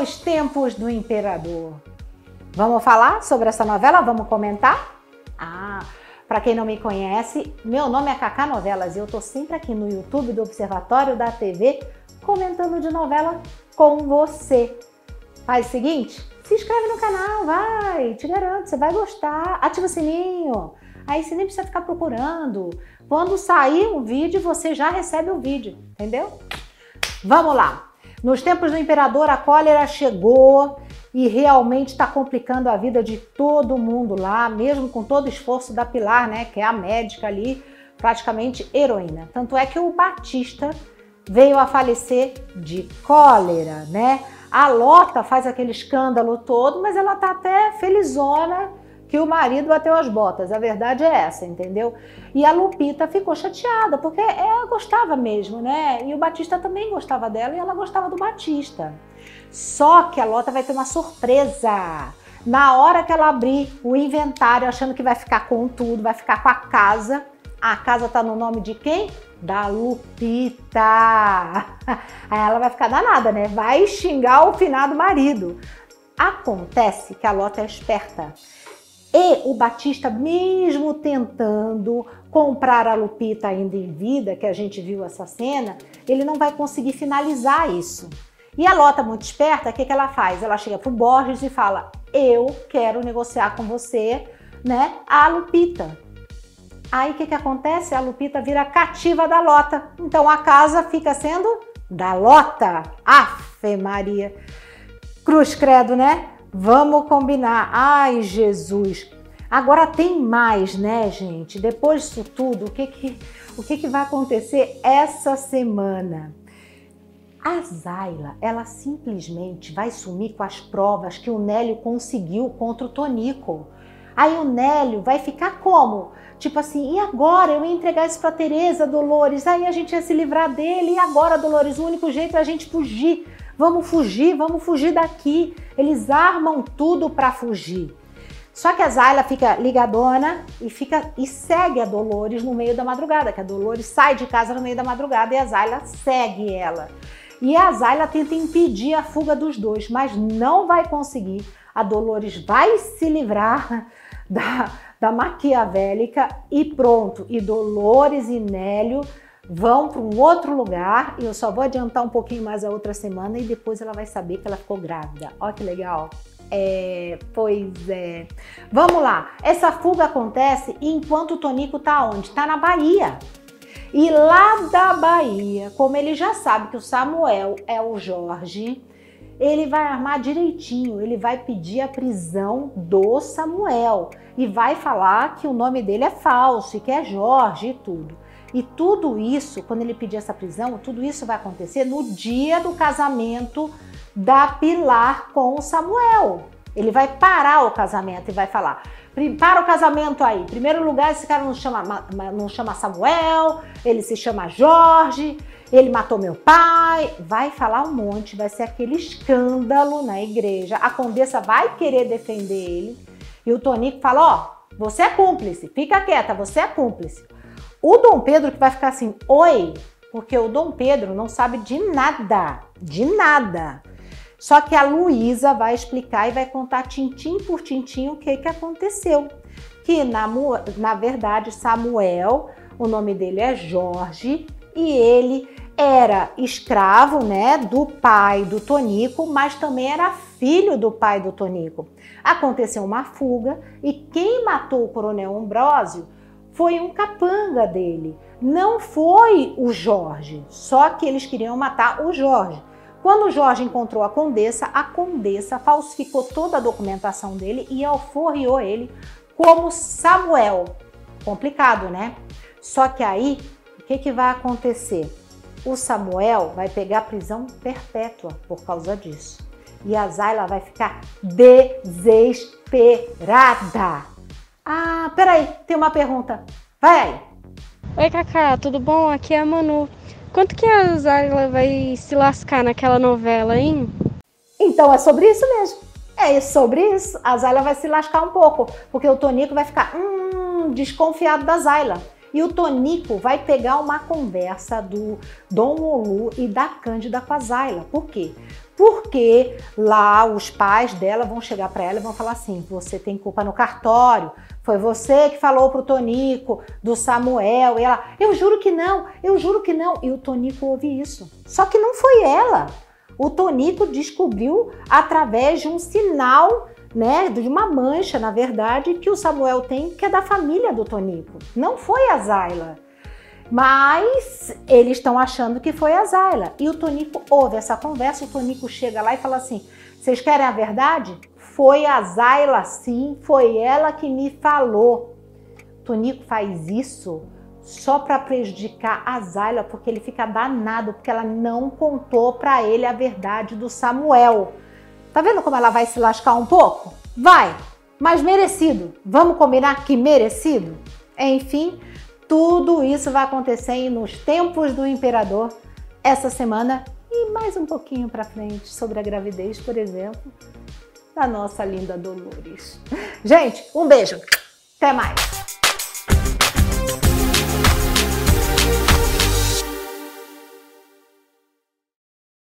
Nos Tempos do Imperador. Vamos falar sobre essa novela? Vamos comentar? Ah, para quem não me conhece, meu nome é Cacá Novelas e eu tô sempre aqui no YouTube do Observatório da TV comentando de novela com você. Faz o seguinte, se inscreve no canal, vai, te garanto, você vai gostar. Ativa o sininho, aí você nem precisa ficar procurando. Quando sair um vídeo, você já recebe o vídeo, entendeu? Vamos lá. Nos tempos do imperador, a cólera chegou e realmente está complicando a vida de todo mundo lá, mesmo com todo o esforço da Pilar, né, que é a médica ali, praticamente heroína. Tanto é que o Batista veio a falecer de cólera, né? A Lota faz aquele escândalo todo, mas ela tá até felizona que o marido bateu as botas. A verdade é essa, entendeu? E a Lupita ficou chateada, porque ela gostava mesmo, né? E o Batista também gostava dela e ela gostava do Batista. Só que a Lota vai ter uma surpresa. Na hora que ela abrir o inventário, achando que vai ficar com tudo, vai ficar com a casa, a casa tá no nome de quem? Da Lupita. Aí ela vai ficar danada, né? Vai xingar o finado marido. Acontece que a Lota é esperta. E o Batista, mesmo tentando comprar a Lupita ainda em vida, que a gente viu essa cena, ele não vai conseguir finalizar isso. E a Lota, muito esperta, o que, que ela faz? Ela chega pro Borges e fala: Eu quero negociar com você, né, a Lupita. Aí o que, que acontece? A Lupita vira cativa da Lota. Então a casa fica sendo da Lota. Afe Maria. Cruz credo, né? Vamos combinar. Ai, Jesus. Agora tem mais, né, gente? Depois disso tudo, o que que, o que, que vai acontecer essa semana? A Zayla, ela simplesmente vai sumir com as provas que o Nélio conseguiu contra o Tonico. Aí o Nélio vai ficar como? Tipo assim, e agora eu ia entregar isso para Tereza, Dolores, aí a gente ia se livrar dele, e agora, Dolores, o único jeito é a gente fugir. Vamos fugir, vamos fugir daqui. Eles armam tudo para fugir. Só que a Zayla fica ligadona e fica e segue a Dolores no meio da madrugada, que a Dolores sai de casa no meio da madrugada e a Zayla segue ela. E a Zayla tenta impedir a fuga dos dois, mas não vai conseguir. A Dolores vai se livrar da, da maquiavélica e pronto. E Dolores e Nélio vão para um outro lugar e eu só vou adiantar um pouquinho mais a outra semana e depois ela vai saber que ela ficou grávida. Olha que legal. É, pois é. Vamos lá. Essa fuga acontece enquanto o Tonico tá onde? Tá na Bahia. E lá da Bahia, como ele já sabe que o Samuel é o Jorge, ele vai armar direitinho, ele vai pedir a prisão do Samuel e vai falar que o nome dele é falso e que é Jorge e tudo. E tudo isso, quando ele pedir essa prisão, tudo isso vai acontecer no dia do casamento da Pilar com Samuel. Ele vai parar o casamento e vai falar: para o casamento aí. Em primeiro lugar, esse cara não chama, não chama Samuel, ele se chama Jorge, ele matou meu pai. Vai falar um monte, vai ser aquele escândalo na igreja. A condessa vai querer defender ele. E o Tonico fala: Ó, oh, você é cúmplice, fica quieta, você é cúmplice. O Dom Pedro que vai ficar assim, oi, porque o Dom Pedro não sabe de nada, de nada. Só que a Luísa vai explicar e vai contar tintim por tintim o que, que aconteceu. Que na, na verdade Samuel, o nome dele é Jorge, e ele era escravo, né, do pai do Tonico, mas também era filho do pai do Tonico. Aconteceu uma fuga e quem matou o coronel Ambrósio foi um capanga dele. Não foi o Jorge, só que eles queriam matar o Jorge. Quando o Jorge encontrou a condessa, a condessa falsificou toda a documentação dele e alforriou ele como Samuel. Complicado, né? Só que aí, o que, que vai acontecer? O Samuel vai pegar prisão perpétua por causa disso. E a Zayla vai ficar desesperada. Ah, peraí, tem uma pergunta. Vai aí. Oi, Cacá, tudo bom? Aqui é a Manu. Quanto que a Zayla vai se lascar naquela novela, hein? Então é sobre isso mesmo. É sobre isso. A Zayla vai se lascar um pouco, porque o Tonico vai ficar hum, desconfiado da Zayla. E o Tonico vai pegar uma conversa do Dom Olu e da Cândida com a Zayla. Por quê? Porque lá os pais dela vão chegar para ela e vão falar assim: você tem culpa no cartório, foi você que falou pro Tonico do Samuel. E ela, eu juro que não, eu juro que não. E o Tonico ouve isso. Só que não foi ela. O Tonico descobriu através de um sinal né, de uma mancha, na verdade, que o Samuel tem, que é da família do Tonico. Não foi a Zayla. Mas eles estão achando que foi a Zayla. E o Tonico ouve essa conversa, o Tonico chega lá e fala assim: vocês querem a verdade? Foi a Zayla sim, foi ela que me falou. Tonico faz isso só para prejudicar a Zayla, porque ele fica danado, porque ela não contou para ele a verdade do Samuel. Tá vendo como ela vai se lascar um pouco? Vai, mas merecido. Vamos combinar que merecido? Enfim, tudo isso vai acontecer nos tempos do imperador essa semana e mais um pouquinho para frente sobre a gravidez, por exemplo, da nossa linda Dolores. Gente, um beijo. Até mais.